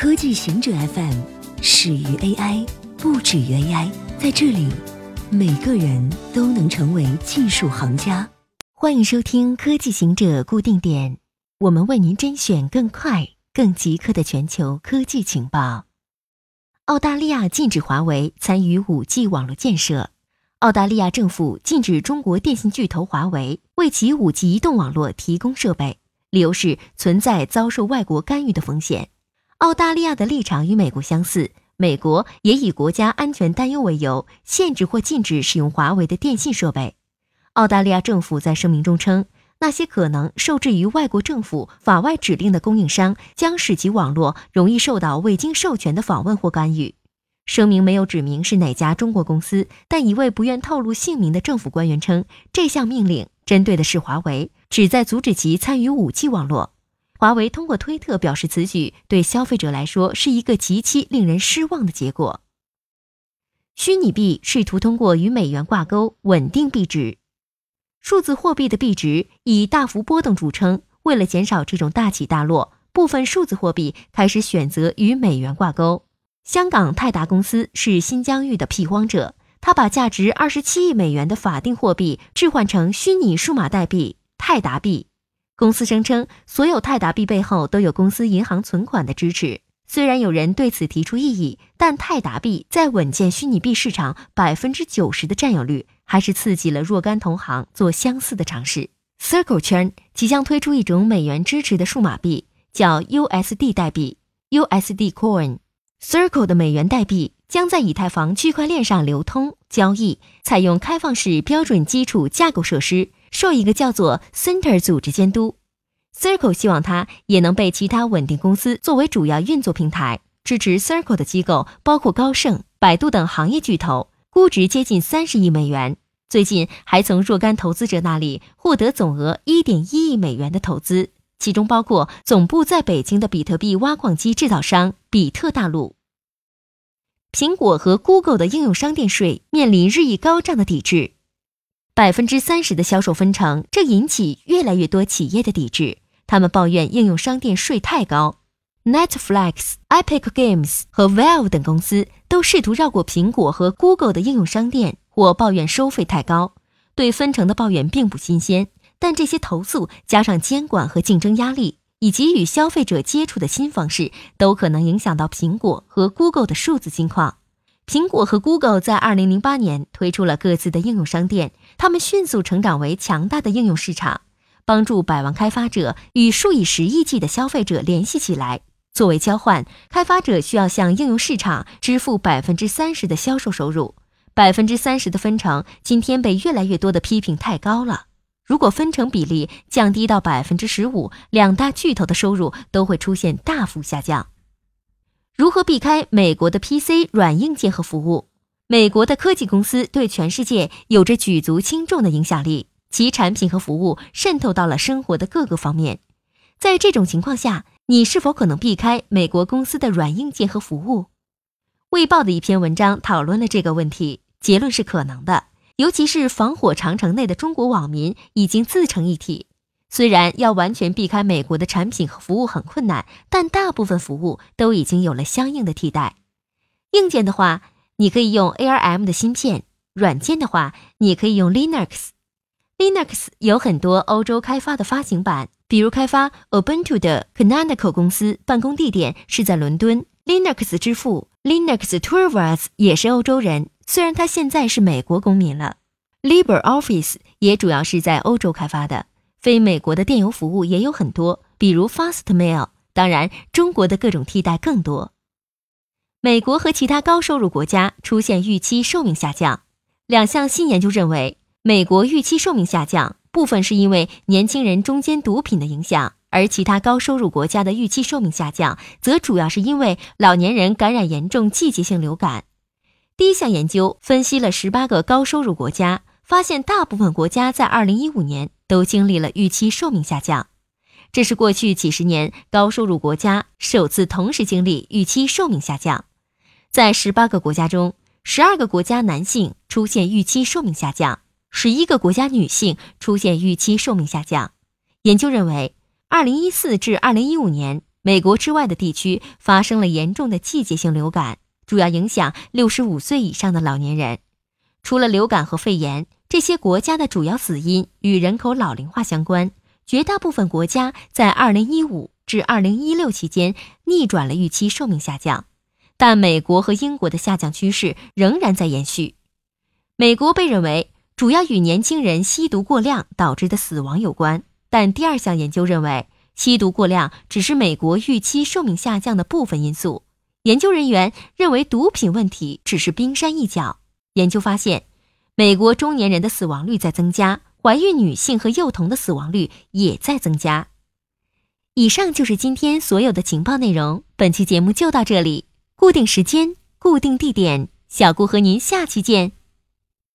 科技行者 FM 始于 AI，不止于 AI。在这里，每个人都能成为技术行家。欢迎收听科技行者固定点，我们为您甄选更快、更即刻的全球科技情报。澳大利亚禁止华为参与 5G 网络建设。澳大利亚政府禁止中国电信巨头华为为其 5G 移动网络提供设备，理由是存在遭受外国干预的风险。澳大利亚的立场与美国相似，美国也以国家安全担忧为由，限制或禁止使用华为的电信设备。澳大利亚政府在声明中称，那些可能受制于外国政府法外指令的供应商将使其网络容易受到未经授权的访问或干预。声明没有指明是哪家中国公司，但一位不愿透露姓名的政府官员称，这项命令针对的是华为，旨在阻止其参与 5G 网络。华为通过推特表示，此举对消费者来说是一个极其令人失望的结果。虚拟币试图通过与美元挂钩稳定币值，数字货币的币值以大幅波动著称。为了减少这种大起大落，部分数字货币开始选择与美元挂钩。香港泰达公司是新疆域的辟荒者，他把价值二十七亿美元的法定货币置换成虚拟数码代币泰达币。公司声称，所有泰达币背后都有公司银行存款的支持。虽然有人对此提出异议，但泰达币在稳健虚拟币市场百分之九十的占有率，还是刺激了若干同行做相似的尝试。Circle 圈即将推出一种美元支持的数码币，叫 USD 代币 （USD Coin）。Circle 的美元代币将在以太坊区块链上流通交易，采用开放式标准基础架构设施。受一个叫做 Center 组织监督，Circle 希望它也能被其他稳定公司作为主要运作平台。支持 Circle 的机构包括高盛、百度等行业巨头，估值接近三十亿美元。最近还从若干投资者那里获得总额一点一亿美元的投资，其中包括总部在北京的比特币挖矿机制造商比特大陆。苹果和 Google 的应用商店税面临日益高涨的抵制。百分之三十的销售分成，这引起越来越多企业的抵制。他们抱怨应用商店税太高。Netflix、Epic Games 和 Valve 等公司都试图绕过苹果和 Google 的应用商店，或抱怨收费太高。对分成的抱怨并不新鲜，但这些投诉加上监管和竞争压力，以及与消费者接触的新方式，都可能影响到苹果和 Google 的数字金矿。苹果和 Google 在2008年推出了各自的应用商店，他们迅速成长为强大的应用市场，帮助百万开发者与数以十亿计的消费者联系起来。作为交换，开发者需要向应用市场支付百分之三十的销售收入。百分之三十的分成今天被越来越多的批评太高了。如果分成比例降低到百分之十五，两大巨头的收入都会出现大幅下降。如何避开美国的 PC 软硬件和服务？美国的科技公司对全世界有着举足轻重的影响力，其产品和服务渗透到了生活的各个方面。在这种情况下，你是否可能避开美国公司的软硬件和服务？卫报的一篇文章讨论了这个问题，结论是可能的，尤其是防火长城内的中国网民已经自成一体。虽然要完全避开美国的产品和服务很困难，但大部分服务都已经有了相应的替代。硬件的话，你可以用 ARM 的芯片；软件的话，你可以用 Linux。Linux 有很多欧洲开发的发行版，比如开发 Ubuntu 的 Canonical 公司办公地点是在伦敦。Linux 之父 Linux Torvalds 也是欧洲人，虽然他现在是美国公民了。LibreOffice 也主要是在欧洲开发的。非美国的电邮服务也有很多，比如 Fastmail。当然，中国的各种替代更多。美国和其他高收入国家出现预期寿命下降。两项新研究认为，美国预期寿命下降部分是因为年轻人中间毒品的影响，而其他高收入国家的预期寿命下降则主要是因为老年人感染严重季节性流感。第一项研究分析了十八个高收入国家，发现大部分国家在二零一五年。都经历了预期寿命下降，这是过去几十年高收入国家首次同时经历预期寿命下降。在十八个国家中，十二个国家男性出现预期寿命下降，十一个国家女性出现预期寿命下降。研究认为，二零一四至二零一五年美国之外的地区发生了严重的季节性流感，主要影响六十五岁以上的老年人。除了流感和肺炎，这些国家的主要死因与人口老龄化相关。绝大部分国家在二零一五至二零一六期间逆转了预期寿命下降，但美国和英国的下降趋势仍然在延续。美国被认为主要与年轻人吸毒过量导致的死亡有关，但第二项研究认为，吸毒过量只是美国预期寿命下降的部分因素。研究人员认为，毒品问题只是冰山一角。研究发现，美国中年人的死亡率在增加。怀孕女性和幼童的死亡率也在增加。以上就是今天所有的情报内容。本期节目就到这里，固定时间，固定地点，小顾和您下期见。